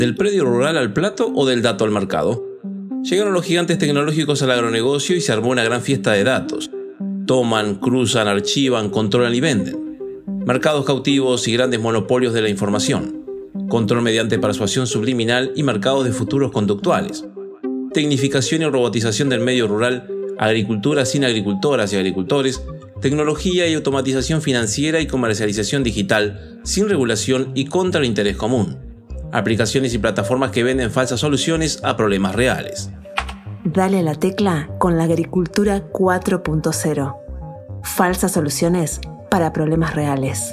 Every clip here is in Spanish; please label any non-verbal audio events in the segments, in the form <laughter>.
¿Del predio rural al plato o del dato al mercado? Llegaron los gigantes tecnológicos al agronegocio y se armó una gran fiesta de datos. Toman, cruzan, archivan, controlan y venden. Mercados cautivos y grandes monopolios de la información. Control mediante persuasión subliminal y mercados de futuros conductuales. Tecnificación y robotización del medio rural, agricultura sin agricultoras y agricultores, tecnología y automatización financiera y comercialización digital, sin regulación y contra el interés común. Aplicaciones y plataformas que venden falsas soluciones a problemas reales. Dale a la tecla con la agricultura 4.0. Falsas soluciones para problemas reales.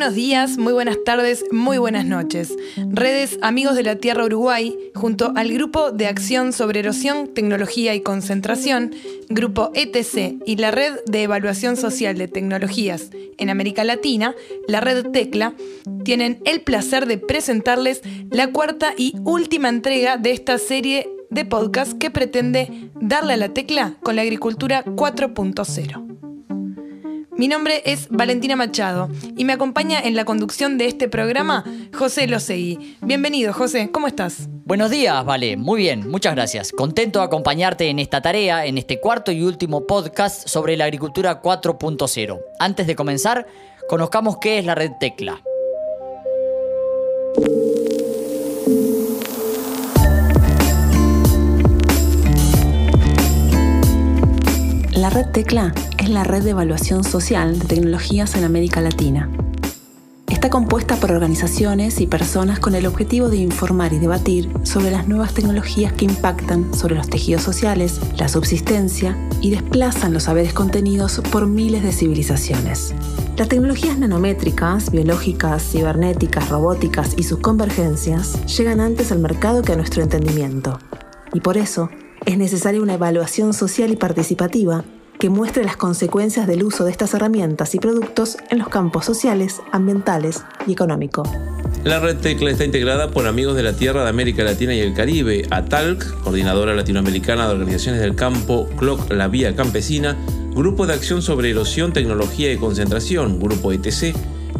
Buenos días, muy buenas tardes, muy buenas noches. Redes Amigos de la Tierra Uruguay, junto al Grupo de Acción sobre Erosión, Tecnología y Concentración, Grupo ETC y la Red de Evaluación Social de Tecnologías en América Latina, la Red Tecla, tienen el placer de presentarles la cuarta y última entrega de esta serie de podcast que pretende darle a la tecla con la agricultura 4.0. Mi nombre es Valentina Machado y me acompaña en la conducción de este programa José Losegui. Bienvenido, José, ¿cómo estás? Buenos días, Vale, muy bien, muchas gracias. Contento de acompañarte en esta tarea, en este cuarto y último podcast sobre la agricultura 4.0. Antes de comenzar, conozcamos qué es la red Tecla. La red Tecla es la red de evaluación social de tecnologías en América Latina. Está compuesta por organizaciones y personas con el objetivo de informar y debatir sobre las nuevas tecnologías que impactan sobre los tejidos sociales, la subsistencia y desplazan los saberes contenidos por miles de civilizaciones. Las tecnologías nanométricas, biológicas, cibernéticas, robóticas y sus convergencias llegan antes al mercado que a nuestro entendimiento. Y por eso, es necesaria una evaluación social y participativa que muestre las consecuencias del uso de estas herramientas y productos en los campos sociales, ambientales y económico. La red Tecla está integrada por amigos de la Tierra de América Latina y el Caribe, ATALC, Coordinadora Latinoamericana de Organizaciones del Campo, CLOC, La Vía Campesina, Grupo de Acción sobre Erosión, Tecnología y Concentración, Grupo ETC,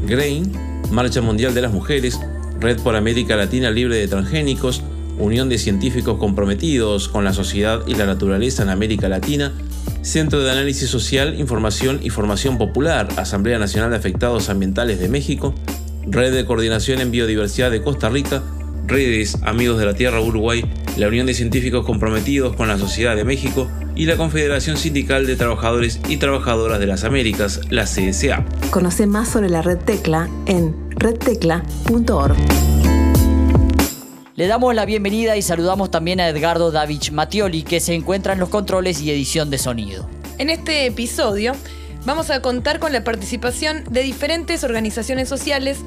GRAIN, Marcha Mundial de las Mujeres, Red por América Latina Libre de Transgénicos, Unión de Científicos Comprometidos con la Sociedad y la Naturaleza en América Latina, Centro de Análisis Social, Información y Formación Popular, Asamblea Nacional de Afectados Ambientales de México, Red de Coordinación en Biodiversidad de Costa Rica, Redes Amigos de la Tierra Uruguay, la Unión de Científicos Comprometidos con la Sociedad de México y la Confederación Sindical de Trabajadores y Trabajadoras de las Américas, la CSA. Conoce más sobre la Red Tecla en redtecla.org. Le damos la bienvenida y saludamos también a Edgardo Davich Matioli, que se encuentra en los controles y edición de sonido. En este episodio vamos a contar con la participación de diferentes organizaciones sociales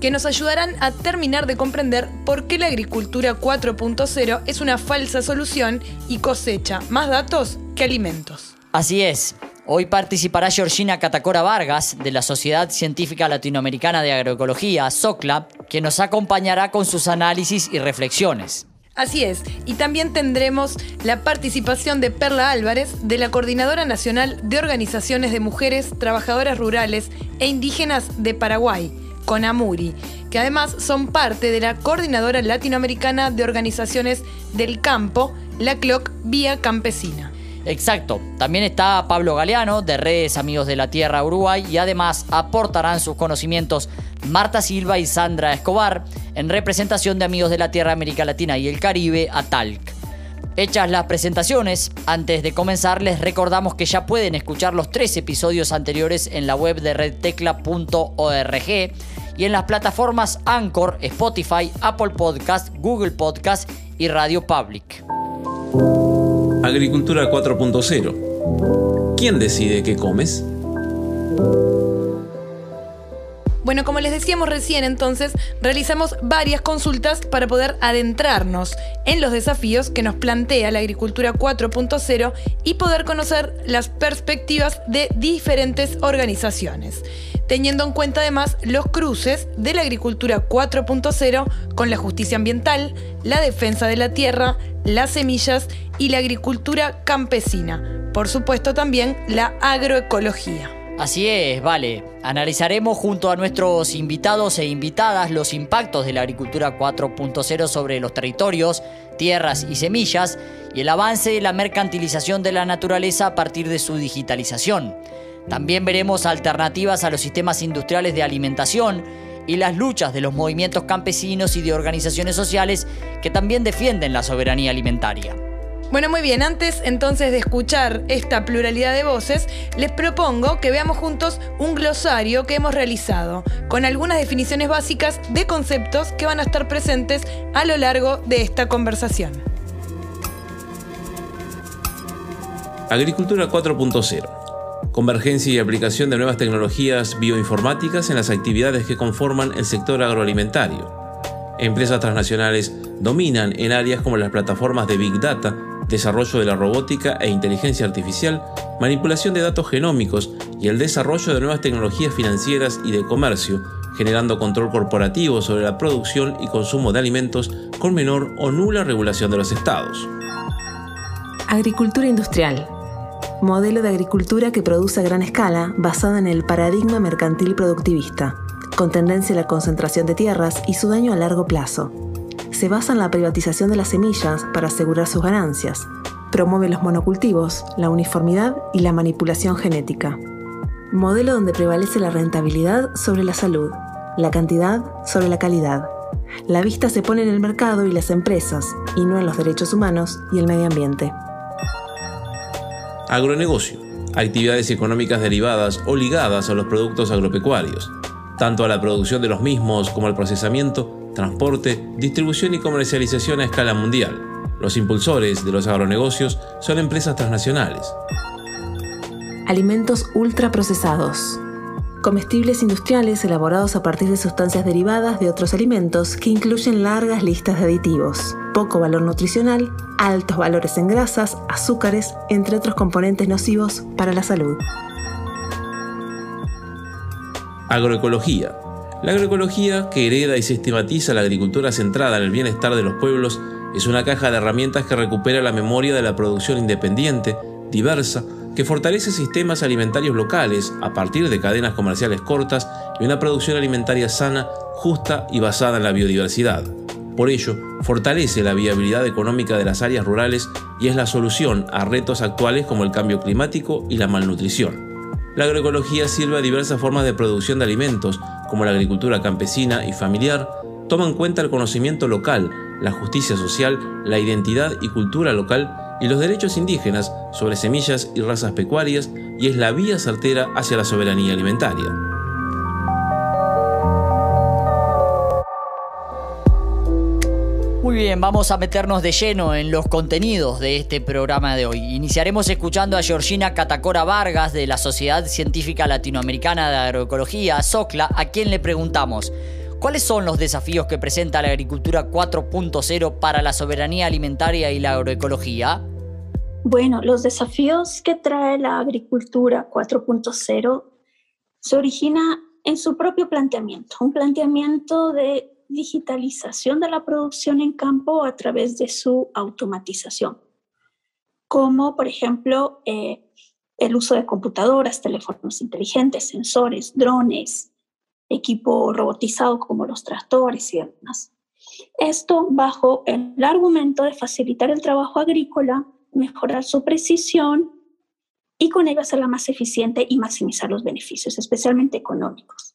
que nos ayudarán a terminar de comprender por qué la agricultura 4.0 es una falsa solución y cosecha más datos que alimentos. Así es. Hoy participará Georgina Catacora Vargas de la Sociedad Científica Latinoamericana de Agroecología, SOCLA, que nos acompañará con sus análisis y reflexiones. Así es, y también tendremos la participación de Perla Álvarez, de la Coordinadora Nacional de Organizaciones de Mujeres Trabajadoras Rurales e Indígenas de Paraguay, CONAMURI, que además son parte de la Coordinadora Latinoamericana de Organizaciones del Campo, la CLOC Vía Campesina. Exacto. También está Pablo Galeano, de Redes Amigos de la Tierra Uruguay, y además aportarán sus conocimientos Marta Silva y Sandra Escobar, en representación de Amigos de la Tierra América Latina y el Caribe, a Talc. Hechas las presentaciones, antes de comenzar les recordamos que ya pueden escuchar los tres episodios anteriores en la web de redtecla.org y en las plataformas Anchor, Spotify, Apple Podcast, Google Podcast y Radio Public. Agricultura 4.0. ¿Quién decide qué comes? Bueno, como les decíamos recién, entonces realizamos varias consultas para poder adentrarnos en los desafíos que nos plantea la agricultura 4.0 y poder conocer las perspectivas de diferentes organizaciones. Teniendo en cuenta además los cruces de la agricultura 4.0 con la justicia ambiental, la defensa de la tierra, las semillas y la agricultura campesina. Por supuesto también la agroecología. Así es, vale. Analizaremos junto a nuestros invitados e invitadas los impactos de la agricultura 4.0 sobre los territorios, tierras y semillas y el avance de la mercantilización de la naturaleza a partir de su digitalización. También veremos alternativas a los sistemas industriales de alimentación y las luchas de los movimientos campesinos y de organizaciones sociales que también defienden la soberanía alimentaria. Bueno, muy bien, antes entonces de escuchar esta pluralidad de voces, les propongo que veamos juntos un glosario que hemos realizado, con algunas definiciones básicas de conceptos que van a estar presentes a lo largo de esta conversación. Agricultura 4.0. Convergencia y aplicación de nuevas tecnologías bioinformáticas en las actividades que conforman el sector agroalimentario. Empresas transnacionales dominan en áreas como las plataformas de Big Data, desarrollo de la robótica e inteligencia artificial, manipulación de datos genómicos y el desarrollo de nuevas tecnologías financieras y de comercio, generando control corporativo sobre la producción y consumo de alimentos con menor o nula regulación de los estados. Agricultura industrial. Modelo de agricultura que produce a gran escala basada en el paradigma mercantil productivista, con tendencia a la concentración de tierras y su daño a largo plazo se basa en la privatización de las semillas para asegurar sus ganancias. Promueve los monocultivos, la uniformidad y la manipulación genética. Modelo donde prevalece la rentabilidad sobre la salud, la cantidad sobre la calidad. La vista se pone en el mercado y las empresas, y no en los derechos humanos y el medio ambiente. Agronegocio. Actividades económicas derivadas o ligadas a los productos agropecuarios, tanto a la producción de los mismos como al procesamiento transporte, distribución y comercialización a escala mundial. Los impulsores de los agronegocios son empresas transnacionales. Alimentos ultraprocesados. Comestibles industriales elaborados a partir de sustancias derivadas de otros alimentos que incluyen largas listas de aditivos, poco valor nutricional, altos valores en grasas, azúcares, entre otros componentes nocivos para la salud. Agroecología la agroecología, que hereda y sistematiza la agricultura centrada en el bienestar de los pueblos, es una caja de herramientas que recupera la memoria de la producción independiente, diversa, que fortalece sistemas alimentarios locales a partir de cadenas comerciales cortas y una producción alimentaria sana, justa y basada en la biodiversidad. Por ello, fortalece la viabilidad económica de las áreas rurales y es la solución a retos actuales como el cambio climático y la malnutrición. La agroecología sirve a diversas formas de producción de alimentos, como la agricultura campesina y familiar, toma en cuenta el conocimiento local, la justicia social, la identidad y cultura local y los derechos indígenas sobre semillas y razas pecuarias y es la vía certera hacia la soberanía alimentaria. Muy bien, vamos a meternos de lleno en los contenidos de este programa de hoy. Iniciaremos escuchando a Georgina Catacora Vargas de la Sociedad Científica Latinoamericana de Agroecología, SOCLA, a quien le preguntamos, ¿cuáles son los desafíos que presenta la agricultura 4.0 para la soberanía alimentaria y la agroecología? Bueno, los desafíos que trae la agricultura 4.0 se origina en su propio planteamiento, un planteamiento de digitalización de la producción en campo a través de su automatización, como por ejemplo eh, el uso de computadoras, teléfonos inteligentes, sensores, drones, equipo robotizado como los tractores y demás. Esto bajo el argumento de facilitar el trabajo agrícola, mejorar su precisión y con ello hacerla más eficiente y maximizar los beneficios, especialmente económicos.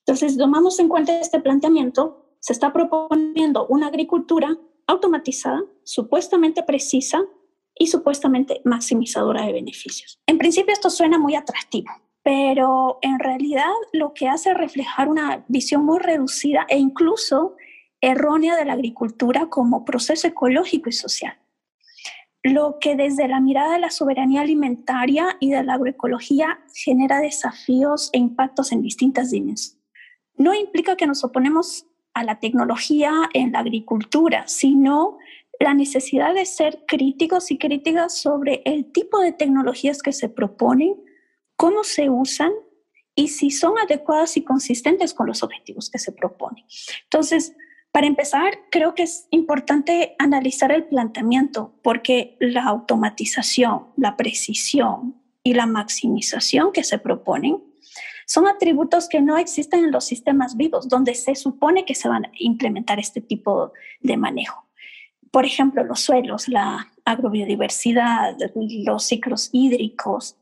Entonces, tomamos en cuenta este planteamiento, se está proponiendo una agricultura automatizada, supuestamente precisa y supuestamente maximizadora de beneficios. En principio esto suena muy atractivo, pero en realidad lo que hace es reflejar una visión muy reducida e incluso errónea de la agricultura como proceso ecológico y social. Lo que desde la mirada de la soberanía alimentaria y de la agroecología genera desafíos e impactos en distintas dimensiones no implica que nos oponemos a la tecnología en la agricultura, sino la necesidad de ser críticos y críticas sobre el tipo de tecnologías que se proponen, cómo se usan y si son adecuadas y consistentes con los objetivos que se proponen. Entonces, para empezar, creo que es importante analizar el planteamiento porque la automatización, la precisión y la maximización que se proponen son atributos que no existen en los sistemas vivos, donde se supone que se van a implementar este tipo de manejo. Por ejemplo, los suelos, la agrobiodiversidad, los ciclos hídricos,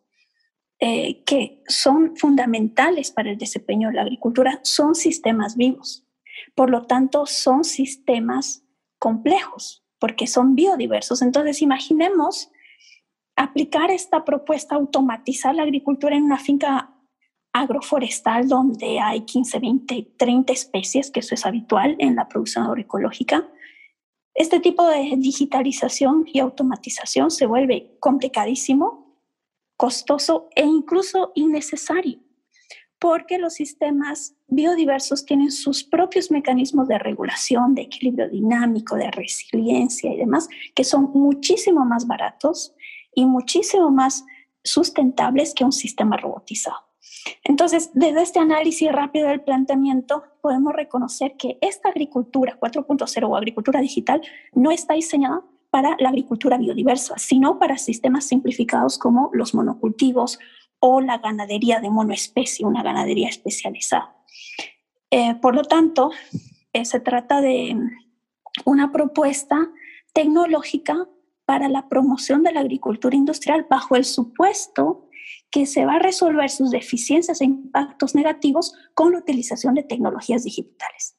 eh, que son fundamentales para el desempeño de la agricultura, son sistemas vivos. Por lo tanto, son sistemas complejos, porque son biodiversos. Entonces, imaginemos aplicar esta propuesta, automatizar la agricultura en una finca agroforestal donde hay 15, 20, 30 especies, que eso es habitual en la producción agroecológica. Este tipo de digitalización y automatización se vuelve complicadísimo, costoso e incluso innecesario porque los sistemas biodiversos tienen sus propios mecanismos de regulación, de equilibrio dinámico, de resiliencia y demás, que son muchísimo más baratos y muchísimo más sustentables que un sistema robotizado. Entonces, desde este análisis rápido del planteamiento, podemos reconocer que esta agricultura 4.0 o agricultura digital no está diseñada para la agricultura biodiversa, sino para sistemas simplificados como los monocultivos o la ganadería de monoespecie, una ganadería especializada. Eh, por lo tanto, eh, se trata de una propuesta tecnológica para la promoción de la agricultura industrial bajo el supuesto que se va a resolver sus deficiencias e impactos negativos con la utilización de tecnologías digitales.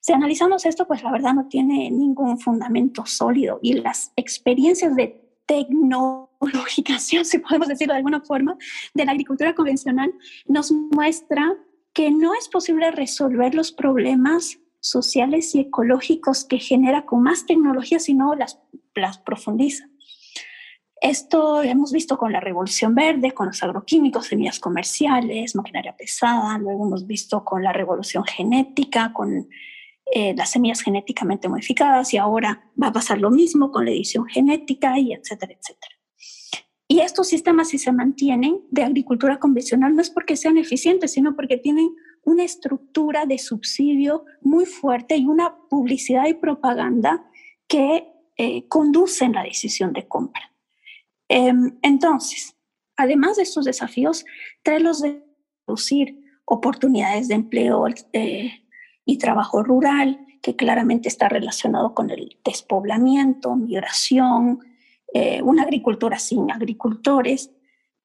Si analizamos esto, pues la verdad no tiene ningún fundamento sólido y las experiencias de tecnologización, <laughs> si podemos decirlo de alguna forma, de la agricultura convencional, nos muestra que no es posible resolver los problemas sociales y ecológicos que genera con más tecnología, sino las, las profundiza. Esto hemos visto con la revolución verde, con los agroquímicos, semillas comerciales, maquinaria pesada, luego hemos visto con la revolución genética, con eh, las semillas genéticamente modificadas y ahora va a pasar lo mismo con la edición genética y etcétera, etcétera. Y estos sistemas, si se mantienen de agricultura convencional, no es porque sean eficientes, sino porque tienen una estructura de subsidio muy fuerte y una publicidad y propaganda que eh, conducen la decisión de compra. Em, entonces, además de estos desafíos, traerlos de producir oportunidades de empleo, eh, y trabajo rural, que claramente está relacionado con el despoblamiento, migración, eh, una agricultura sin agricultores,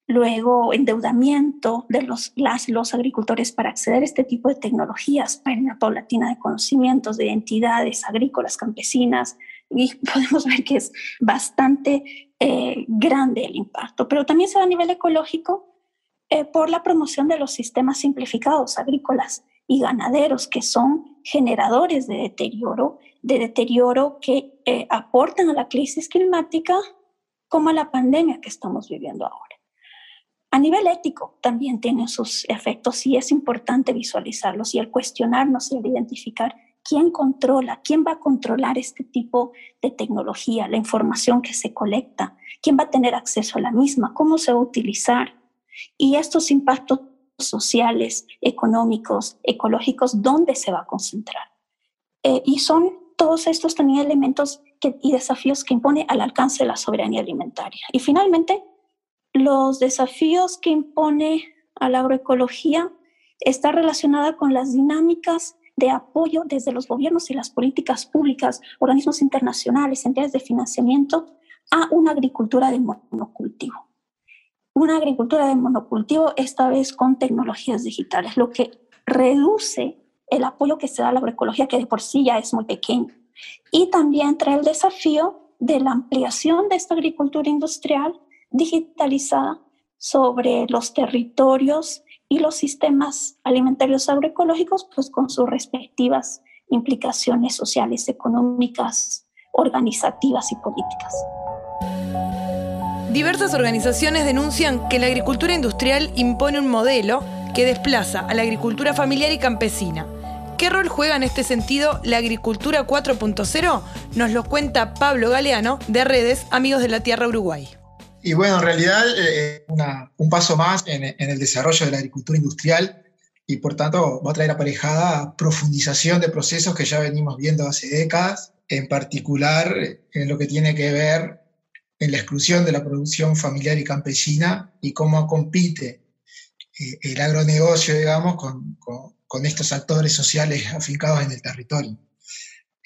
luego endeudamiento de los, las, los agricultores para acceder a este tipo de tecnologías, una paulatina de conocimientos de entidades agrícolas, campesinas, y <laughs> podemos ver que es bastante eh, grande el impacto, pero también se da a nivel ecológico eh, por la promoción de los sistemas simplificados agrícolas y ganaderos que son generadores de deterioro, de deterioro que eh, aportan a la crisis climática como a la pandemia que estamos viviendo ahora. A nivel ético también tienen sus efectos y es importante visualizarlos y el cuestionarnos y el identificar quién controla, quién va a controlar este tipo de tecnología, la información que se colecta, quién va a tener acceso a la misma, cómo se va a utilizar y estos impactos sociales, económicos, ecológicos, ¿dónde se va a concentrar? Eh, y son todos estos también elementos y desafíos que impone al alcance de la soberanía alimentaria. Y finalmente, los desafíos que impone a la agroecología está relacionada con las dinámicas de apoyo desde los gobiernos y las políticas públicas, organismos internacionales, entidades de financiamiento, a una agricultura de monocultivo una agricultura de monocultivo, esta vez con tecnologías digitales, lo que reduce el apoyo que se da a la agroecología, que de por sí ya es muy pequeño. Y también trae el desafío de la ampliación de esta agricultura industrial digitalizada sobre los territorios y los sistemas alimentarios agroecológicos, pues con sus respectivas implicaciones sociales, económicas, organizativas y políticas. Diversas organizaciones denuncian que la agricultura industrial impone un modelo que desplaza a la agricultura familiar y campesina. ¿Qué rol juega en este sentido la agricultura 4.0? Nos lo cuenta Pablo Galeano de Redes Amigos de la Tierra Uruguay. Y bueno, en realidad eh, un paso más en, el desarrollo de la agricultura industrial y por tanto va a traer aparejada profundización de procesos que ya venimos viendo hace décadas, en particular en lo que tiene que ver en la exclusión de la producción familiar y campesina y cómo compite eh, el agronegocio, digamos, con, con, estos actores sociales afincados en el territorio.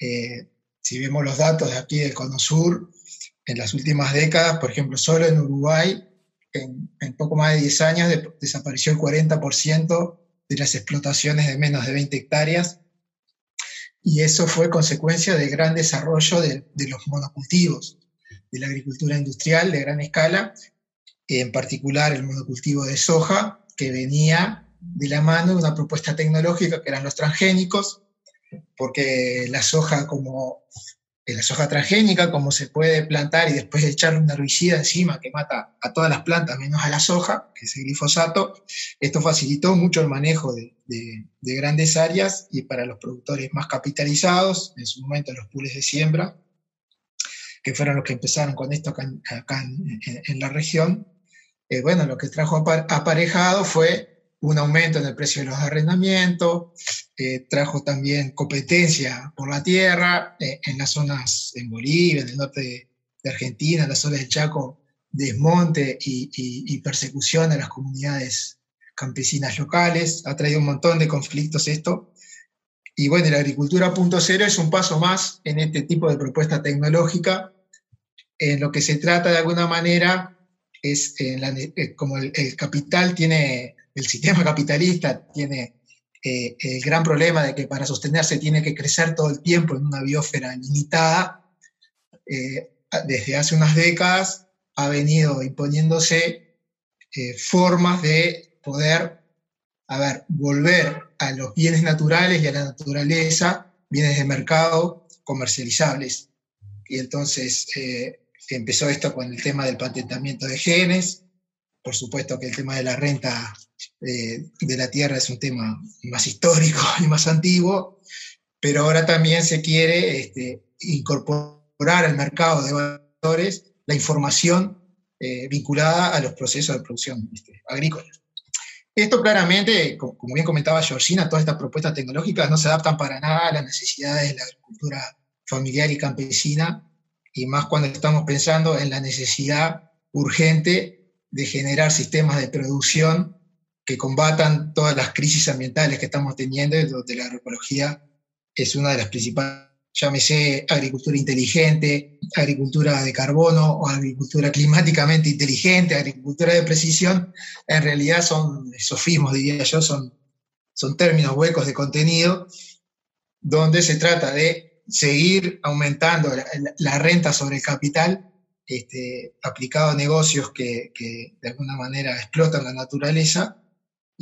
Eh, si vemos los datos de aquí del Cono Sur, en las últimas décadas, por ejemplo, solo en Uruguay, en, en poco más de 10 años desapareció el 40% de las explotaciones de menos de 20 hectáreas, y eso fue consecuencia del gran desarrollo de, de los monocultivos, de la agricultura industrial de gran escala, en particular el monocultivo de soja, que venía de la mano de una propuesta tecnológica que eran los transgénicos, porque la soja como eh, la soja transgénica, como se puede plantar y después echarle un herbicida encima que mata a todas las plantas menos a la soja, que es el glifosato, esto facilitó mucho el manejo de, de, grandes áreas y para los productores más capitalizados, en su momento los pools de siembra, que fueron los que empezaron con esto acá, en, la región, eh, bueno, lo que trajo aparejado fue un aumento en el precio de los arrendamientos, eh, trajo también competencia por la tierra eh, en las zonas en Bolivia, en el norte de, Argentina, en las zonas del Chaco, desmonte y, persecución a las comunidades campesinas locales, ha traído un montón de conflictos esto. Y bueno, la agricultura punto cero es un paso más en este tipo de propuesta tecnológica, en lo que se trata de alguna manera es eh, como el, capital tiene el sistema capitalista tiene eh, el gran problema de que para sostenerse tiene que crecer todo el tiempo en una biosfera limitada, eh, desde hace unas décadas ha venido imponiéndose eh, formas de poder, a ver, volver a los bienes naturales y a la naturaleza, bienes de mercado comercializables. Y entonces empezó esto con el tema del patentamiento de genes, por supuesto que el tema de la renta eh, de la tierra es un tema más histórico <laughs> y más antiguo, pero ahora también se quiere este, incorporar al mercado de valores la información eh, vinculada a los procesos de producción este, agrícola. Esto claramente, como bien comentaba Georgina, todas estas propuestas tecnológicas no se adaptan para nada a las necesidades de la agricultura familiar y campesina, y más cuando estamos pensando en la necesidad urgente de generar sistemas de producción que combatan todas las crisis ambientales que estamos teniendo, donde la agroecología es una de las principales, llámese agricultura inteligente, agricultura de carbono o agricultura climáticamente inteligente, agricultura de precisión, en realidad son sofismos, diría yo, son, son términos huecos de contenido, donde se trata de seguir aumentando la, renta sobre el capital este, aplicado a negocios que, que, de alguna manera explotan la naturaleza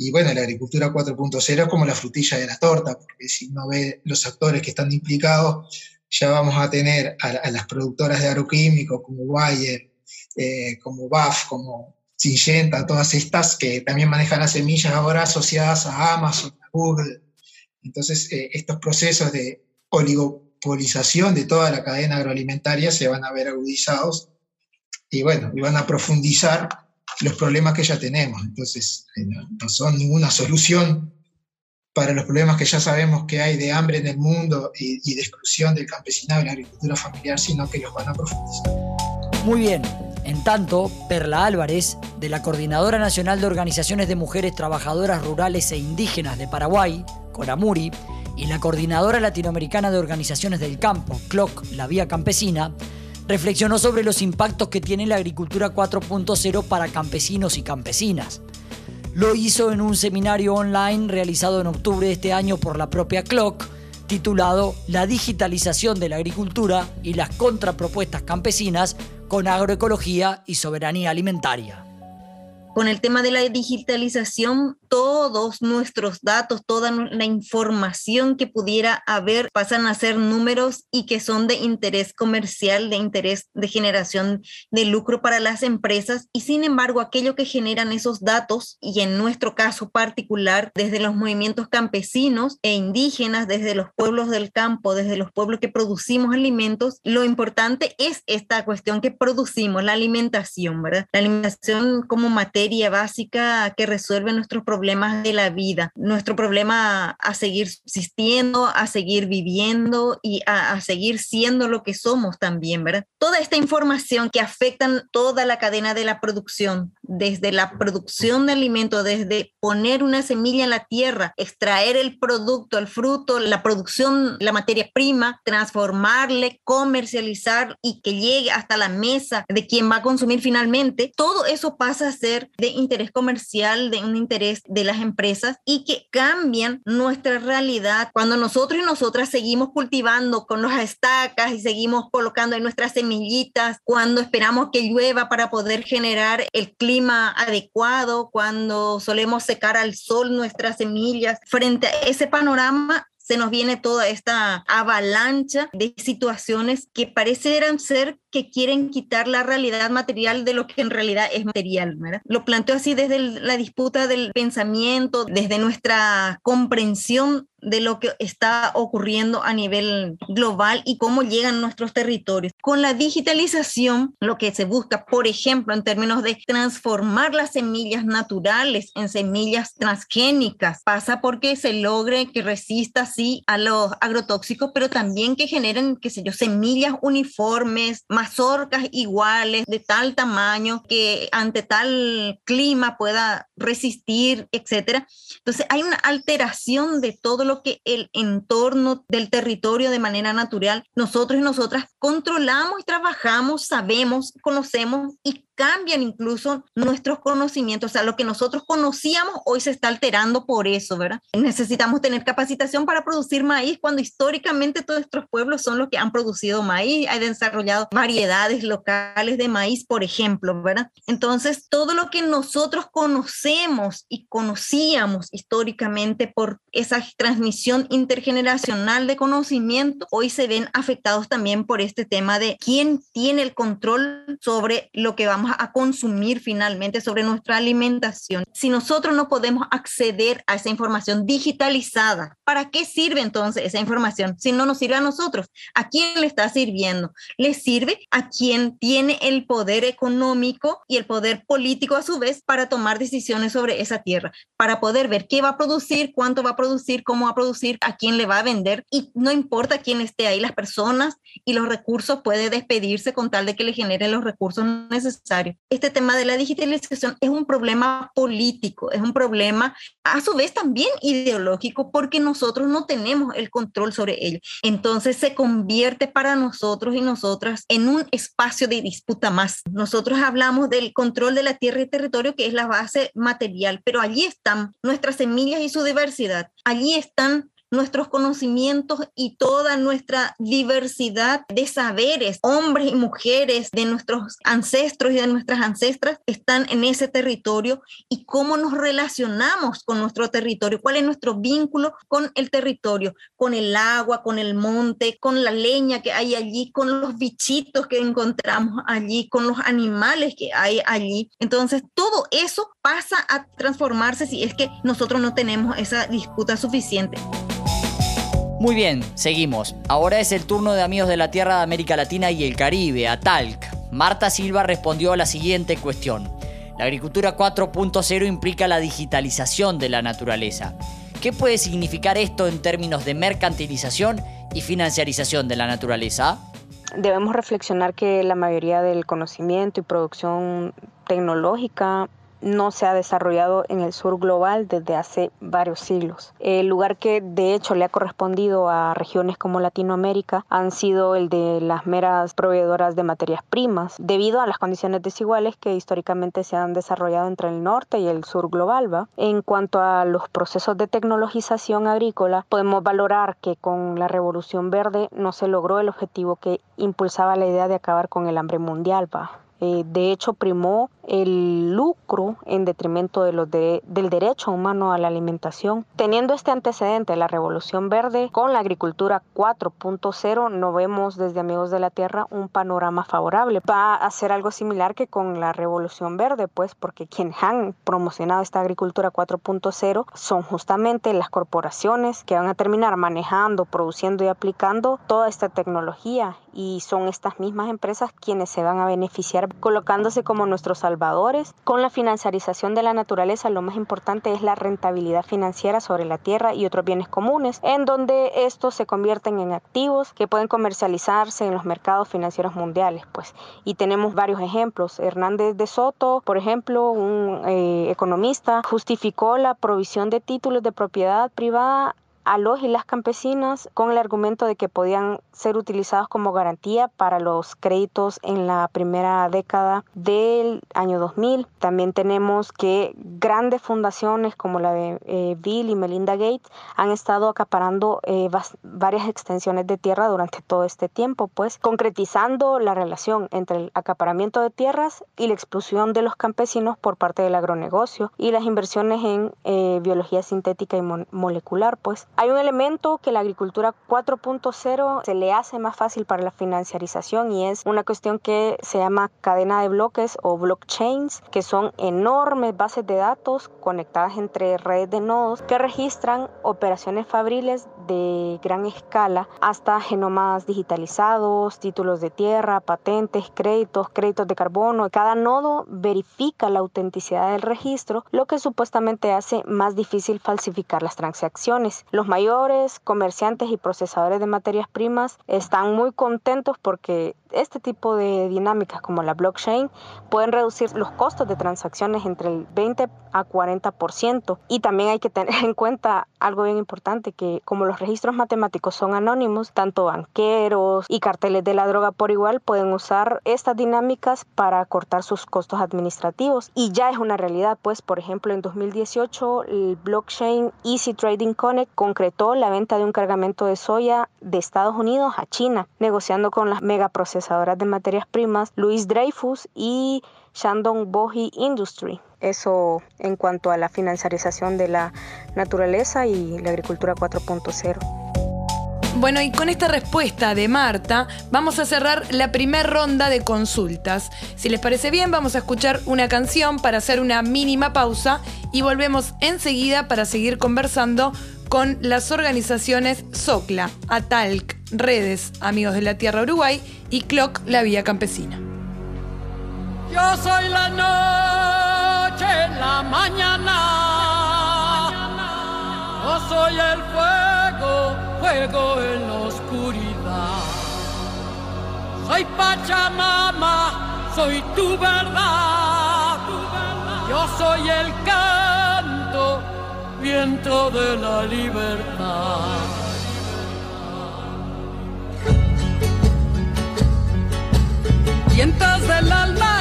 y bueno, la agricultura 4.0 es como la frutilla de la torta, porque si no ve los actores que están implicados, ya vamos a tener a, las productoras de agroquímicos como Bayer, eh, como BAF, como Syngenta, todas estas que también manejan las semillas ahora asociadas a Amazon, a Google. Entonces, eh, estos procesos de oligopolización de toda la cadena agroalimentaria se van a ver agudizados y bueno, y van a profundizar los problemas que ya tenemos. Entonces, eh, no, son ninguna solución para los problemas que ya sabemos que hay de hambre en el mundo y, de exclusión del campesinado y la agricultura familiar, sino que los van a profundizar. Muy bien. En tanto, Perla Álvarez, de la Coordinadora Nacional de Organizaciones de Mujeres Trabajadoras Rurales e Indígenas de Paraguay, Coramuri, y la Coordinadora Latinoamericana de Organizaciones del Campo, CLOC, la Vía Campesina, reflexionó sobre los impactos que tiene la agricultura 4.0 para campesinos y campesinas. Lo hizo en un seminario online realizado en octubre de este año por la propia Clock, titulado La digitalización de la agricultura y las contrapropuestas campesinas con agroecología y soberanía alimentaria. Con el tema de la digitalización todos nuestros datos, toda la información que pudiera haber, pasan a ser números y que son de interés comercial, de interés de generación de lucro para las empresas. Y sin embargo, aquello que generan esos datos, y en nuestro caso particular, desde los movimientos campesinos e indígenas, desde los pueblos del campo, desde los pueblos que producimos alimentos, lo importante es esta cuestión que producimos, la alimentación, ¿verdad? La alimentación como materia básica que resuelve nuestros problemas de la vida, nuestro problema a seguir subsistiendo, a seguir viviendo y a, a seguir siendo lo que somos también, ¿verdad? Toda esta información que afectan toda la cadena de la producción, desde la producción de alimentos, desde poner una semilla en la tierra, extraer el producto, el fruto, la producción, la materia prima, transformarle, comercializar y que llegue hasta la mesa de quien va a consumir finalmente, todo eso pasa a ser de interés comercial, de un interés de las empresas y que cambian nuestra realidad. Cuando nosotros y nosotras seguimos cultivando con las estacas y seguimos colocando en nuestras semillitas, cuando esperamos que llueva para poder generar el clima adecuado, cuando solemos secar al sol nuestras semillas. Frente a ese panorama, se nos viene toda esta avalancha de situaciones que parecieran ser que quieren quitar la realidad material de lo que en realidad es material. ¿verdad? Lo planteo así desde la disputa del pensamiento, desde nuestra comprensión de lo que está ocurriendo a nivel global y cómo llegan nuestros territorios. Con la digitalización, lo que se busca, por ejemplo, en términos de transformar las semillas naturales en semillas transgénicas, pasa porque se logre que resista, sí, a los agrotóxicos, pero también que generen, qué sé yo, semillas uniformes, mazorcas iguales, de tal tamaño, que ante tal clima pueda resistir, etcétera. Entonces, hay una alteración de todo lo que el entorno del territorio de manera natural, nosotros y nosotras controlamos y trabajamos, sabemos, conocemos y cambian incluso nuestros conocimientos, o sea, lo que nosotros conocíamos hoy se está alterando por eso, ¿verdad? Necesitamos tener capacitación para producir maíz cuando históricamente todos nuestros pueblos son los que han producido maíz, hay desarrollado variedades locales de maíz, por ejemplo, ¿verdad? Entonces, todo lo que nosotros conocemos y conocíamos históricamente por esa transmisión intergeneracional de conocimiento, hoy se ven afectados también por este tema de quién tiene el control sobre lo que vamos a consumir finalmente sobre nuestra alimentación. Si nosotros no podemos acceder a esa información digitalizada, ¿para qué sirve entonces esa información si no nos sirve a nosotros? ¿A quién le está sirviendo? Le sirve a quien tiene el poder económico y el poder político a su vez para tomar decisiones sobre esa tierra, para poder ver qué va a producir, cuánto va a producir, cómo va a producir, a quién le va a vender y no importa quién esté ahí, las personas y los recursos puede despedirse con tal de que le genere los recursos necesarios este tema de la digitalización es un problema político, es un problema a su vez también ideológico porque nosotros no tenemos el control sobre ello. Entonces se convierte para nosotros y nosotras en un espacio de disputa más. Nosotros hablamos del control de la tierra y territorio que es la base material, pero allí están nuestras semillas y su diversidad. Allí están nuestros conocimientos y toda nuestra diversidad de saberes, hombres y mujeres de nuestros ancestros y de nuestras ancestras están en ese territorio y cómo nos relacionamos con nuestro territorio, cuál es nuestro vínculo con el territorio, con el agua, con el monte, con la leña que hay allí, con los bichitos que encontramos allí, con los animales que hay allí. Entonces, todo eso pasa a transformarse si es que nosotros no tenemos esa disputa suficiente. Muy bien, seguimos. Ahora es el turno de Amigos de la Tierra de América Latina y el Caribe, a Talc. Marta Silva respondió a la siguiente cuestión. La agricultura 4.0 implica la digitalización de la naturaleza. ¿Qué puede significar esto en términos de mercantilización y financiarización de la naturaleza? Debemos reflexionar que la mayoría del conocimiento y producción tecnológica no se ha desarrollado en el sur global desde hace varios siglos. El lugar que de hecho le ha correspondido a regiones como Latinoamérica han sido el de las meras proveedoras de materias primas, debido a las condiciones desiguales que históricamente se han desarrollado entre el norte y el sur global. En cuanto a los procesos de tecnologización agrícola, podemos valorar que con la Revolución Verde no se logró el objetivo que impulsaba la idea de acabar con el hambre mundial. ¿va? Eh, de hecho, primó el lucro en detrimento del derecho humano a la alimentación. Teniendo este antecedente, la Revolución Verde, con la agricultura 4.0, no vemos desde Amigos de la Tierra un panorama favorable. Va a ser algo similar que con la Revolución Verde, pues porque quienes han promocionado esta agricultura 4.0 son justamente las corporaciones que van a terminar manejando, produciendo y aplicando toda esta tecnología y son estas mismas empresas quienes se van a beneficiar colocándose como nuestros salvadores. Con la financiarización de la naturaleza lo más importante es la rentabilidad financiera sobre la tierra y otros bienes comunes, en donde estos se convierten en activos que pueden comercializarse en los mercados financieros mundiales. Pues. Y tenemos varios ejemplos. Hernández de Soto, por ejemplo, un eh, economista, justificó la provisión de títulos de propiedad privada a los y las campesinas con el argumento de que podían ser utilizados como garantía para los créditos en la primera década del año 2000. También tenemos que grandes fundaciones como la de eh, Bill y Melinda Gates han estado acaparando eh, varias extensiones de tierra durante todo este tiempo, pues concretizando la relación entre el acaparamiento de tierras y la expulsión de los campesinos por parte del agronegocio y las inversiones en eh, biología sintética y molecular, pues hay un elemento que la agricultura 4.0 se le hace más fácil para la financiarización y es una cuestión que se llama cadena de bloques o blockchains, que son enormes bases de datos conectadas entre redes de nodos que registran operaciones fabriles de gran escala hasta genomas digitalizados, títulos de tierra, patentes, créditos, créditos de carbono. Cada nodo verifica la autenticidad del registro, lo que supuestamente hace más difícil falsificar las transacciones. Los mayores comerciantes y procesadores de materias primas están muy contentos porque este tipo de dinámicas como la blockchain pueden reducir los costos de transacciones entre el 20 a 40%. Y también hay que tener <laughs> en cuenta algo bien importante, que como los registros matemáticos son anónimos, tanto banqueros y carteles de la droga por igual pueden usar estas dinámicas para cortar sus costos administrativos. Y ya es una realidad, pues por ejemplo en 2018 el blockchain Easy Trading Connect concretó la venta de un cargamento de soya de Estados Unidos a China, negociando con las megaprocesadoras de materias primas Louis Dreyfus y Shandong Bohi Industry. Eso en cuanto a la financiarización de la naturaleza y la agricultura 4.0. Bueno, y con esta respuesta de Marta, vamos a cerrar la primera ronda de consultas. Si les parece bien, vamos a escuchar una canción para hacer una mínima pausa y volvemos enseguida para seguir conversando con las organizaciones SOCLA, ATALC, Redes, Amigos de la Tierra Uruguay y CLOC, La Vía Campesina. Yo soy la noche, la mañana. Yo soy el fuego, fuego en la oscuridad. Soy Pachamama, soy tu verdad. Yo soy el canto, viento de la libertad. Vientos del alma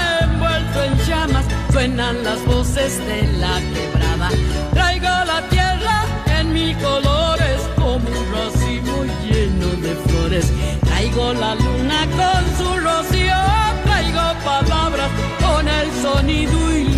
en llamas, suenan las voces de la quebrada. Traigo la tierra en mis colores como un racimo lleno de flores. Traigo la luna con su rocío, traigo palabras con el sonido y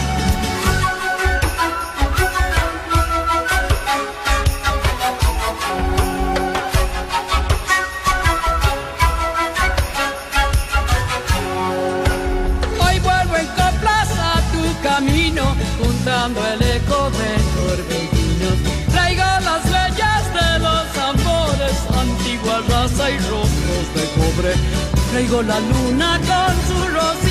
El eco de torbellinos. Traigo las leyes de los amores, antigua raza y rostros de cobre. Traigo la luna con su rocío,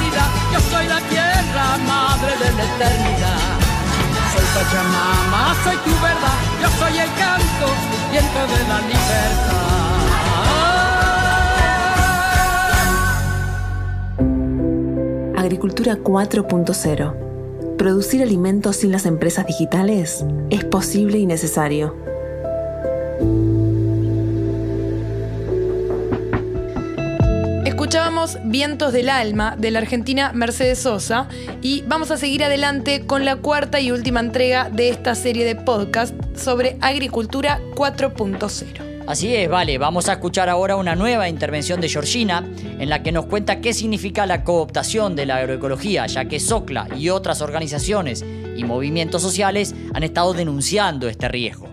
yo soy la tierra, madre de la eternidad. Soy Pachamama, soy tu verdad, yo soy el canto, viento de la libertad. Agricultura 4.0. Producir alimentos sin las empresas digitales es posible y necesario. Escuchábamos Vientos del Alma de la argentina Mercedes Sosa y vamos a seguir adelante con la cuarta y última entrega de esta serie de podcast sobre agricultura 4.0. Así es, vale, vamos a escuchar ahora una nueva intervención de Georgina en la que nos cuenta qué significa la cooptación de la agroecología, ya que SOCLA y otras organizaciones y movimientos sociales han estado denunciando este riesgo.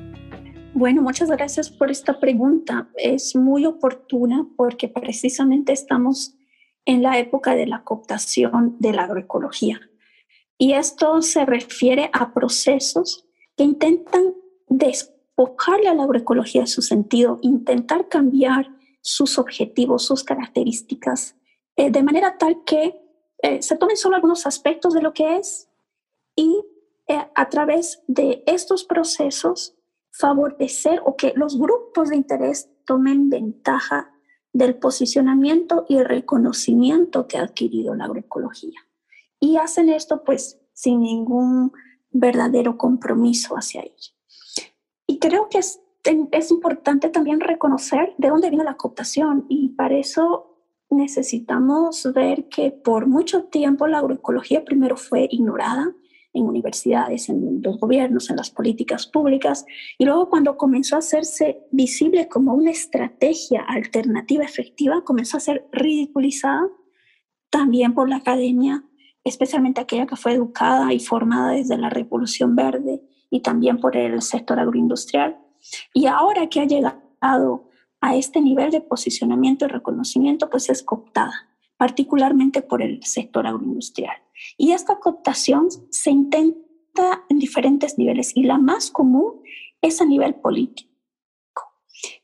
Bueno, muchas gracias por esta pregunta. Es muy oportuna porque precisamente estamos en la época de la cooptación de la agroecología. Y esto se refiere a procesos que intentan despojarle a la agroecología de su sentido, intentar cambiar sus objetivos, sus características, eh, de manera tal que eh, se tomen solo algunos aspectos de lo que es y eh, a través de estos procesos favorecer o que los grupos de interés tomen ventaja del posicionamiento y reconocimiento que ha adquirido la agroecología. Y hacen esto pues sin ningún verdadero compromiso hacia ella. Y creo que es, es importante también reconocer de dónde viene la cooptación y para eso necesitamos ver que por mucho tiempo la agroecología primero fue ignorada, en universidades, en los gobiernos, en las políticas públicas, y luego cuando comenzó a hacerse visible como una estrategia alternativa efectiva, comenzó a ser ridiculizada también por la academia, especialmente aquella que fue educada y formada desde la Revolución Verde y también por el sector agroindustrial. Y ahora que ha llegado a este nivel de posicionamiento y reconocimiento, pues es cooptada, particularmente por el sector agroindustrial. Y esta cooptación se intenta en diferentes niveles y la más común es a nivel político,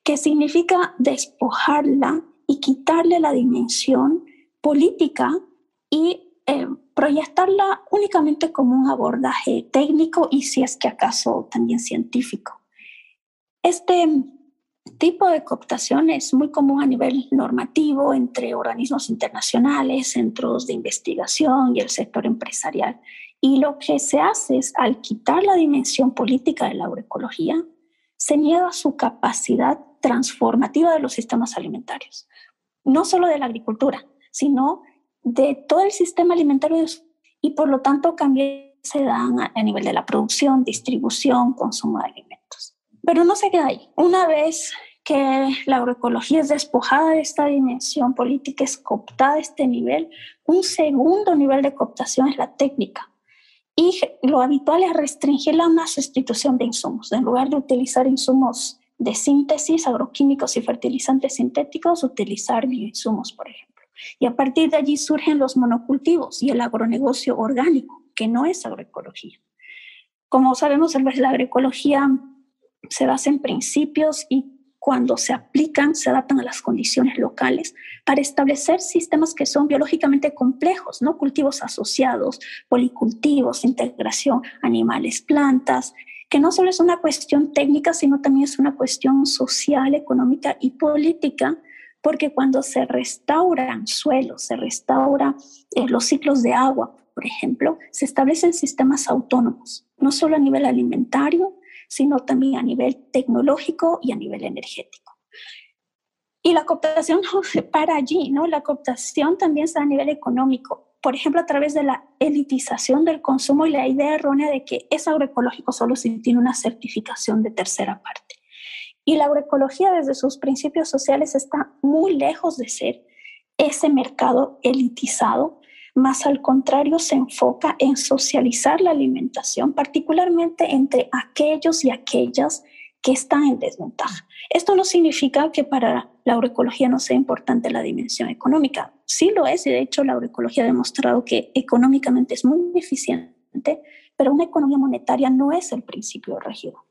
que significa despojarla y quitarle la dimensión política y eh, proyectarla únicamente como un abordaje técnico y si es que acaso también científico. Este tipo de cooptación es muy común a nivel normativo entre organismos internacionales, centros de investigación y el sector empresarial. Y lo que se hace es, al quitar la dimensión política de la agroecología, se niega su capacidad transformativa de los sistemas alimentarios. No solo de la agricultura, sino de todo el sistema alimentario y por lo tanto también se dan a, a nivel de la producción, distribución, consumo de alimentos. Pero no se queda ahí. Una vez que la agroecología es despojada de esta dimensión política, es cooptada a este nivel, un segundo nivel de cooptación es la técnica. Y lo habitual es restringirla a una sustitución de insumos. En lugar de utilizar insumos de síntesis, agroquímicos y fertilizantes sintéticos, utilizar bioinsumos, por ejemplo. Y a partir de allí surgen los monocultivos y el agronegocio orgánico, que no es agroecología. Como sabemos, la agroecología se basa en principios y cuando se aplican, se adaptan a las condiciones locales para establecer sistemas que son biológicamente complejos, ¿no? Cultivos asociados, policultivos, integración animales, plantas, que no solo es una cuestión técnica, sino también es una cuestión social, económica y política, porque cuando se restauran suelos, se restauran eh, los ciclos de agua, por ejemplo, se establecen sistemas autónomos, no solo a nivel alimentario, sino también a nivel tecnológico y a nivel energético. Y la cooptación no <laughs> se para allí, ¿no? La cooptación también está a nivel económico, por ejemplo, a través de la elitización del consumo y la idea errónea de que es agroecológico solo si tiene una certificación de tercera parte. Y la agroecología desde sus principios sociales está muy lejos de ser ese mercado elitizado, más al contrario se enfoca en socializar la alimentación, particularmente entre aquellos y aquellas que están en desventaja. Esto no significa que para la agroecología no sea importante la dimensión económica. Sí lo es, y de hecho la agroecología ha demostrado que económicamente es muy eficiente, pero una economía monetaria no es el principio regido.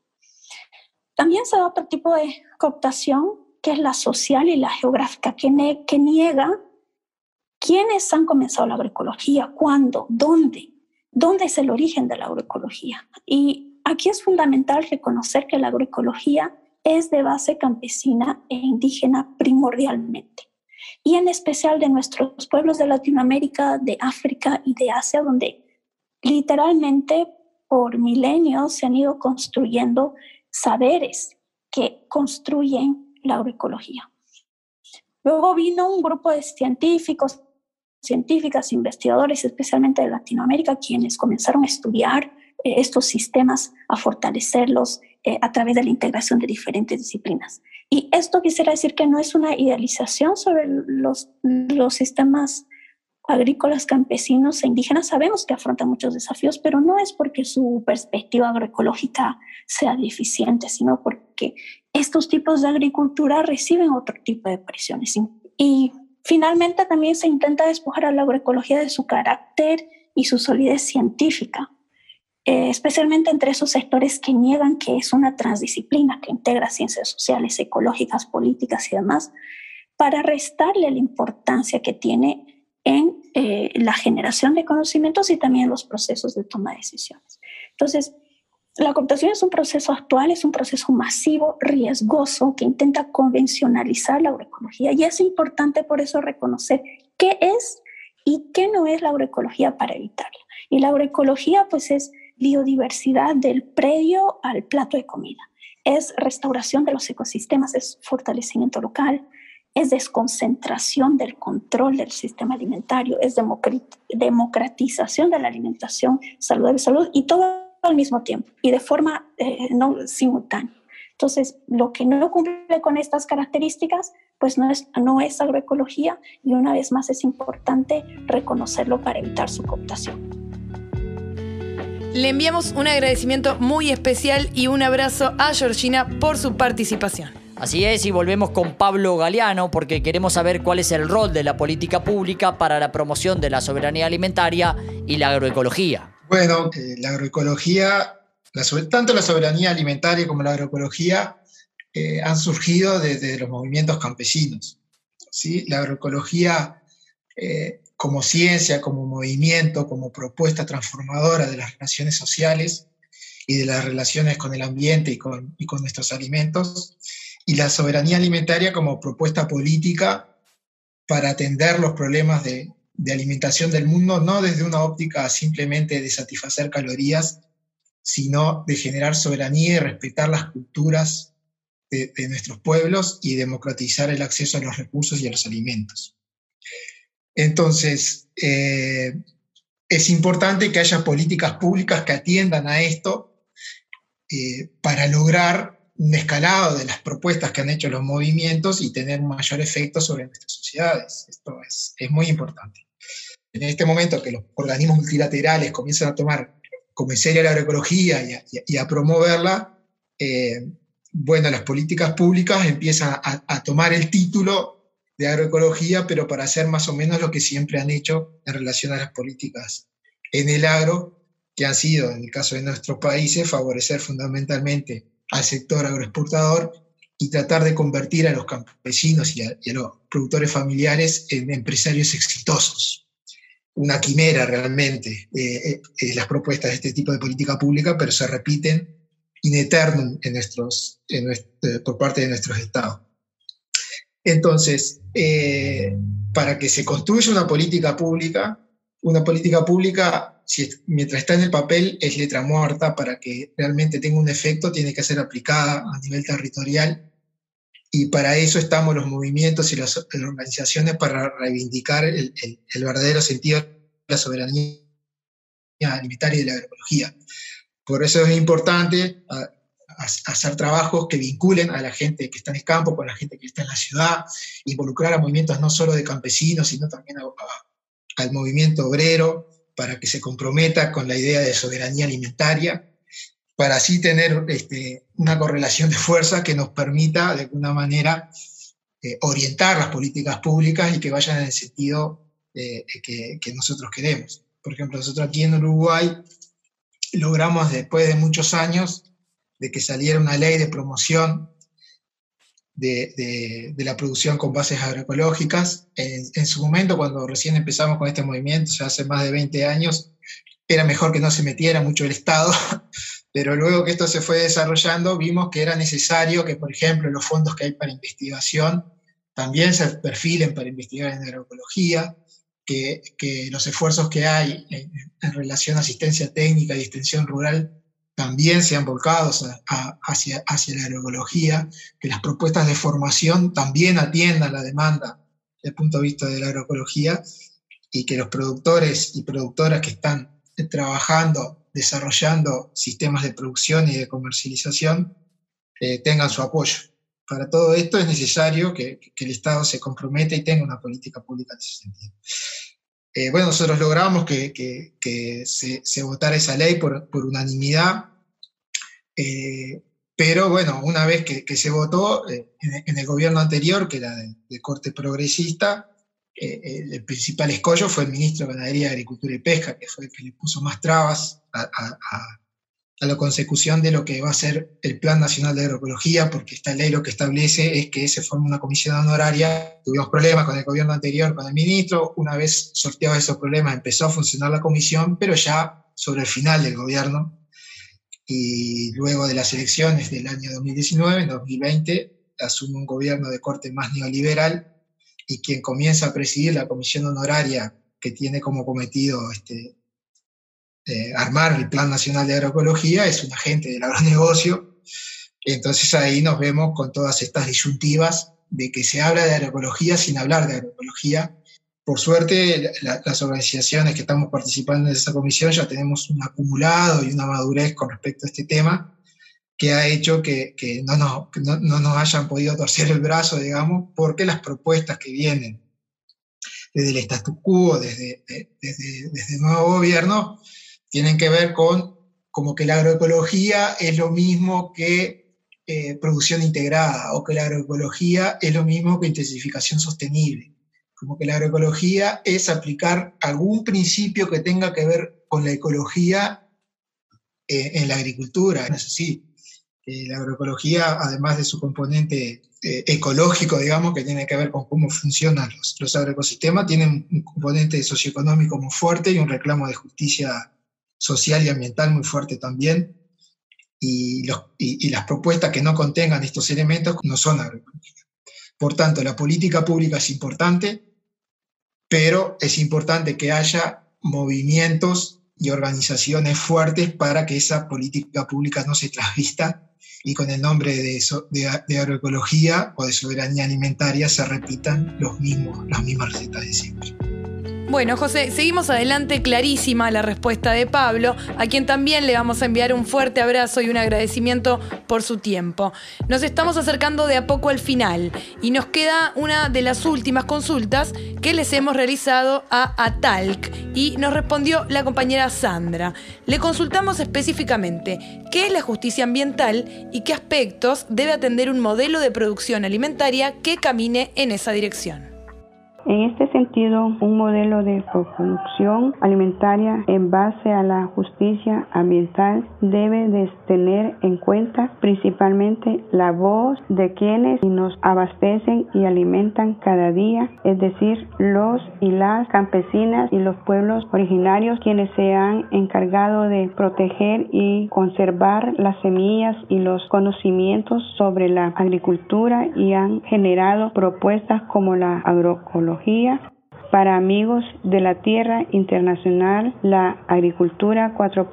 También se da otro tipo de cooptación, que es la social y la geográfica, que niega quiénes han comenzado la agroecología, cuándo, dónde, dónde es el origen de la agroecología. Y aquí es fundamental reconocer que la agroecología es de base campesina e indígena primordialmente, y en especial de nuestros pueblos de Latinoamérica, de África y de Asia, donde literalmente por milenios se han ido construyendo saberes que construyen la agroecología. Luego vino un grupo de científicos, científicas, investigadores, especialmente de Latinoamérica, quienes comenzaron a estudiar eh, estos sistemas, a fortalecerlos eh, a través de la integración de diferentes disciplinas. Y esto quisiera decir que no es una idealización sobre los, los sistemas agrícolas, campesinos e indígenas sabemos que afrontan muchos desafíos, pero no es porque su perspectiva agroecológica sea deficiente, sino porque estos tipos de agricultura reciben otro tipo de presiones. Finalmente también se intenta despojar a la agroecología de su carácter y su solidez científica, eh, especialmente entre esos sectores que niegan que es una transdisciplina que integra ciencias sociales, ecológicas, políticas y demás, para restarle la importancia que tiene en eh, la generación de conocimientos y también los procesos de toma de decisiones. Entonces, la cooptación es un proceso actual, es un proceso masivo, riesgoso, que intenta convencionalizar la agroecología y es importante por eso reconocer qué es y qué no es la agroecología para evitarla. Y la agroecología pues es biodiversidad del predio al plato de comida, es restauración de los ecosistemas, es fortalecimiento local, es desconcentración del control del sistema alimentario, es democratización de la alimentación saludable, salud y todo al mismo tiempo y de forma eh, no simultánea. Entonces, lo que no cumple con estas características, pues no es, no es agroecología y una vez más es importante reconocerlo para evitar su cooptación. Le enviamos un agradecimiento muy especial y un abrazo a Georgina por su participación. Así es, y volvemos con Pablo Galeano porque queremos saber cuál es el rol de la política pública para la promoción de la soberanía alimentaria y la agroecología. Bueno, la agroecología, tanto la soberanía alimentaria como la agroecología eh, han surgido desde los movimientos campesinos. ¿sí? La agroecología eh, como ciencia, como movimiento, como propuesta transformadora de las relaciones sociales y de las relaciones con el ambiente y con, y con nuestros alimentos, y la soberanía alimentaria como propuesta política para atender los problemas de, alimentación del mundo, no desde una óptica simplemente de satisfacer calorías, sino de generar soberanía y respetar las culturas de, nuestros pueblos y democratizar el acceso a los recursos y a los alimentos. Entonces, eh, es importante que haya políticas públicas que atiendan a esto eh, para lograr un escalado de las propuestas que han hecho los movimientos y tener mayor efecto sobre nuestras sociedades. Esto es, es muy importante. En este momento que los organismos multilaterales comienzan a tomar como en serio la agroecología y a, promoverla, eh, bueno, las políticas públicas empiezan a, a, tomar el título de agroecología, pero para hacer más o menos lo que siempre han hecho en relación a las políticas en el agro, que han sido, en el caso de nuestros países, favorecer fundamentalmente al sector agroexportador y tratar de convertir a los campesinos y a, los productores familiares en empresarios exitosos. Una quimera realmente eh, eh, las propuestas de este tipo de política pública, pero se repiten in eternum en nuestros, eh, por parte de nuestros estados. Entonces, para que se construya una política pública, una política pública si, mientras está en el papel es letra muerta, para que realmente tenga un efecto tiene que ser aplicada a nivel territorial y para eso estamos los movimientos y las, organizaciones para reivindicar el, verdadero sentido de la soberanía alimentaria y de la agroecología. Por eso es importante hacer trabajos que vinculen a la gente que está en el campo con la gente que está en la ciudad, involucrar a movimientos no solo de campesinos, sino también a, al movimiento obrero para que se comprometa con la idea de soberanía alimentaria, para así tener este, una correlación de fuerza que nos permita de alguna manera eh, orientar las políticas públicas y que vayan en el sentido eh, que, que, nosotros queremos. Por ejemplo, nosotros aquí en Uruguay logramos después de muchos años de que saliera una ley de promoción de, de, la producción con bases agroecológicas. En, su momento, cuando recién empezamos con este movimiento, sea, hace más de 20 años, era mejor que no se metiera mucho el Estado, <laughs> pero luego que esto se fue desarrollando, vimos que era necesario que, por ejemplo, los fondos que hay para investigación también se perfilen para investigar en agroecología, que, que los esfuerzos que hay en, en, relación a asistencia técnica y extensión rural también sean volcados hacia, hacia la agroecología, que las propuestas de formación también atiendan la demanda desde el punto de vista de la agroecología y que los productores y productoras que están trabajando, desarrollando sistemas de producción y de comercialización eh, tengan su apoyo. Para todo esto es necesario que, que, el Estado se comprometa y tenga una política pública en ese sentido. Eh, bueno, nosotros logramos que, que, se, votara esa ley por, unanimidad, eh, pero bueno, una vez que, se votó eh, en, el gobierno anterior, que era de, corte progresista, el principal escollo fue el ministro de Ganadería, Agricultura y Pesca, que fue el que le puso más trabas a, la consecución de lo que va a ser el Plan Nacional de Agroecología, porque esta ley lo que establece es que se forma una comisión honoraria. Tuvimos problemas con el gobierno anterior, con el ministro. Una vez sorteados esos problemas, empezó a funcionar la comisión, pero ya sobre el final del gobierno y luego de las elecciones del año 2019, en 2020, asume un gobierno de corte más neoliberal y quien comienza a presidir la comisión honoraria que tiene como cometido este, eh, armar el Plan Nacional de Agroecología es un agente del agronegocio. Entonces ahí nos vemos con todas estas disyuntivas de que se habla de agroecología sin hablar de agroecología. Por suerte, la, las organizaciones que estamos participando en esa comisión ya tenemos un acumulado y una madurez con respecto a este tema que ha hecho que, no, nos, no, nos hayan podido torcer el brazo, digamos, porque las propuestas que vienen desde el status quo, desde, desde, desde el nuevo gobierno, tienen que ver con como que la agroecología es lo mismo que eh, producción integrada o que la agroecología es lo mismo que intensificación sostenible. Como que la agroecología es aplicar algún principio que tenga que ver con la ecología eh, en la agricultura. No así. Eh, la agroecología, además de su componente eh, ecológico, digamos, que tiene que ver con cómo funcionan los, los agroecosistemas, tiene un componente socioeconómico muy fuerte y un reclamo de justicia social y ambiental muy fuerte también. Y, las propuestas que no contengan estos elementos no son agroecológicas. Por tanto, la política pública es importante, pero es importante que haya movimientos y organizaciones fuertes para que esa política pública no se trasvista y con el nombre de, de, de, agroecología o de soberanía alimentaria se repitan los mismos, las mismas recetas de siempre. Bueno, José, seguimos adelante, clarísima la respuesta de Pablo, a quien también le vamos a enviar un fuerte abrazo y un agradecimiento por su tiempo. Nos estamos acercando de a poco al final y nos queda una de las últimas consultas que les hemos realizado a Atalc y nos respondió la compañera Sandra. Le consultamos específicamente qué es la justicia ambiental y qué aspectos debe atender un modelo de producción alimentaria que camine en esa dirección. En este sentido, un modelo de producción alimentaria en base a la justicia ambiental debe de tener en cuenta principalmente la voz de quienes nos abastecen y alimentan cada día, es decir, los y las campesinas y los pueblos originarios quienes se han encargado de proteger y conservar las semillas y los conocimientos sobre la agricultura y han generado propuestas como la agroecología para amigos de la tierra internacional, la agricultura 4.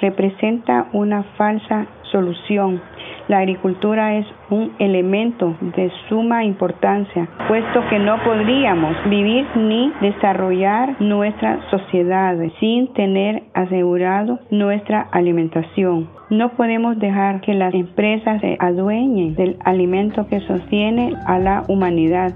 representa una falsa solución. La agricultura es un elemento de suma importancia, puesto que no podríamos vivir ni desarrollar nuestras sociedades sin tener asegurado nuestra alimentación. No podemos dejar que las empresas se adueñen del alimento que sostiene a la humanidad.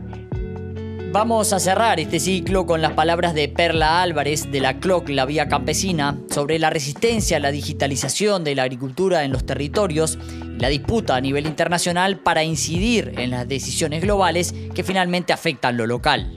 Vamos a cerrar este ciclo con las palabras de Perla Álvarez de la CLOC, la Vía Campesina, sobre la resistencia a la digitalización de la agricultura en los territorios y la disputa a nivel internacional para incidir en las decisiones globales que finalmente afectan lo local.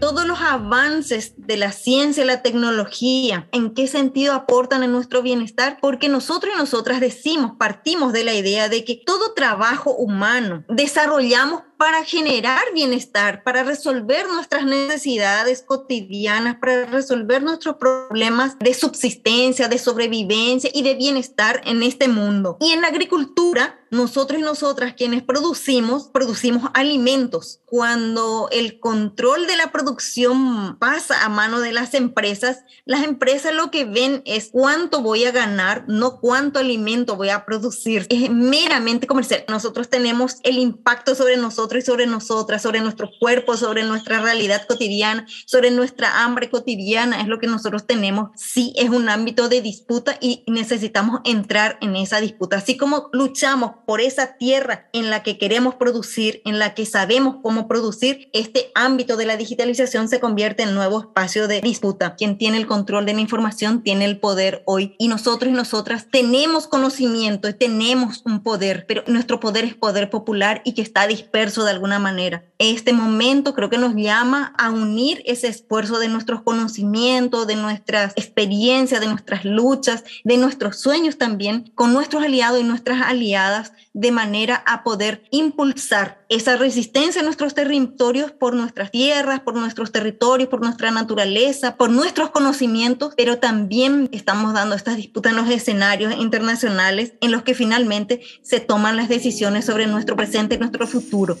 Todos los avances de la ciencia y la tecnología, en qué sentido aportan a nuestro bienestar, porque nosotros y nosotras decimos, partimos de la idea de que todo trabajo humano desarrollamos para generar bienestar, para resolver nuestras necesidades cotidianas, para resolver nuestros problemas de subsistencia, de sobrevivencia y de bienestar en este mundo. Y en la agricultura, nosotros y nosotras quienes producimos, producimos alimentos. Cuando el control de la producción pasa a mano de las empresas, las empresas lo que ven es cuánto voy a ganar, no cuánto alimento voy a producir. Es meramente comercial. Nosotros tenemos el impacto sobre nosotros y sobre nosotras, sobre nuestro cuerpo, sobre nuestra realidad cotidiana, sobre nuestra hambre cotidiana, es lo que nosotros tenemos. Sí, es un ámbito de disputa y necesitamos entrar en esa disputa. Así como luchamos por esa tierra en la que queremos producir, en la que sabemos cómo producir, este ámbito de la digitalización se convierte en nuevo espacio de disputa. Quien tiene el control de la información tiene el poder hoy y nosotros y nosotras tenemos conocimiento y tenemos un poder, pero nuestro poder es poder popular y que está disperso de alguna manera. Este momento creo que nos llama a unir ese esfuerzo de nuestros conocimientos, de nuestras experiencias, de nuestras luchas, de nuestros sueños también, con nuestros aliados y nuestras aliadas, de manera a poder impulsar esa resistencia en nuestros territorios por nuestras tierras, por nuestros territorios, por nuestra naturaleza, por nuestros conocimientos, pero también estamos dando estas disputas en los escenarios internacionales en los que finalmente se toman las decisiones sobre nuestro presente y nuestro futuro.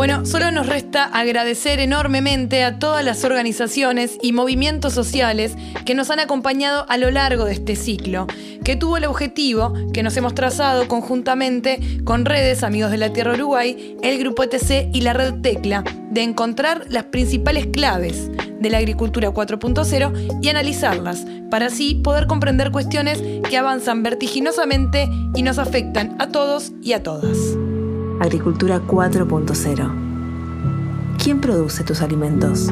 Bueno, solo nos resta agradecer enormemente a todas las organizaciones y movimientos sociales que nos han acompañado a lo largo de este ciclo, que tuvo el objetivo que nos hemos trazado conjuntamente con redes Amigos de la Tierra Uruguay, el Grupo ETC y la Red Tecla, de encontrar las principales claves de la agricultura 4.0 y analizarlas, para así poder comprender cuestiones que avanzan vertiginosamente y nos afectan a todos y a todas. Agricultura 4.0. ¿Quién produce tus alimentos?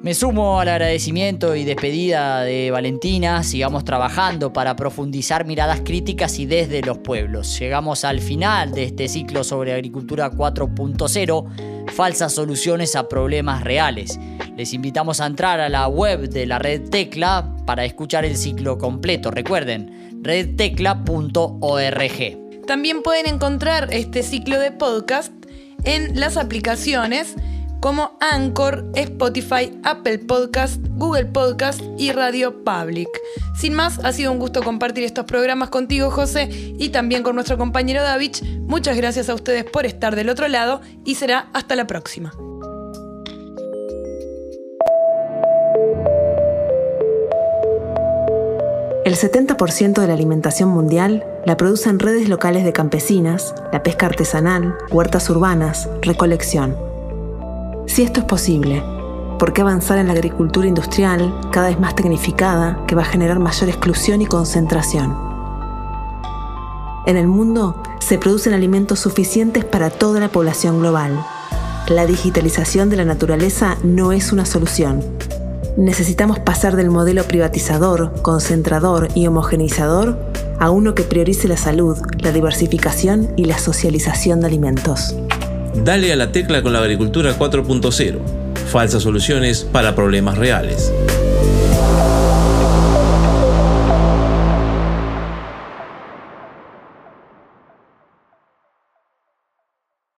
Me sumo al agradecimiento y despedida de Valentina. Sigamos trabajando para profundizar miradas críticas y desde los pueblos. Llegamos al final de este ciclo sobre agricultura 4.0, falsas soluciones a problemas reales. Les invitamos a entrar a la web de la red Tecla para escuchar el ciclo completo. Recuerden, redtecla.org. También pueden encontrar este ciclo de podcast en las aplicaciones como Anchor, Spotify, Apple Podcast, Google Podcast y Radio Public. Sin más, ha sido un gusto compartir estos programas contigo, José, y también con nuestro compañero David. Muchas gracias a ustedes por estar del otro lado y será hasta la próxima. El 70% de la alimentación mundial la producen redes locales de campesinas, la pesca artesanal, huertas urbanas, recolección. Si esto es posible, ¿por qué avanzar en la agricultura industrial, cada vez más tecnificada, que va a generar mayor exclusión y concentración? En el mundo se producen alimentos suficientes para toda la población global. La digitalización de la naturaleza no es una solución, necesitamos pasar del modelo privatizador, concentrador y homogeneizador a uno que priorice la salud, la diversificación y la socialización de alimentos. Dale a la tecla con la agricultura 4.0. Falsas soluciones para problemas reales.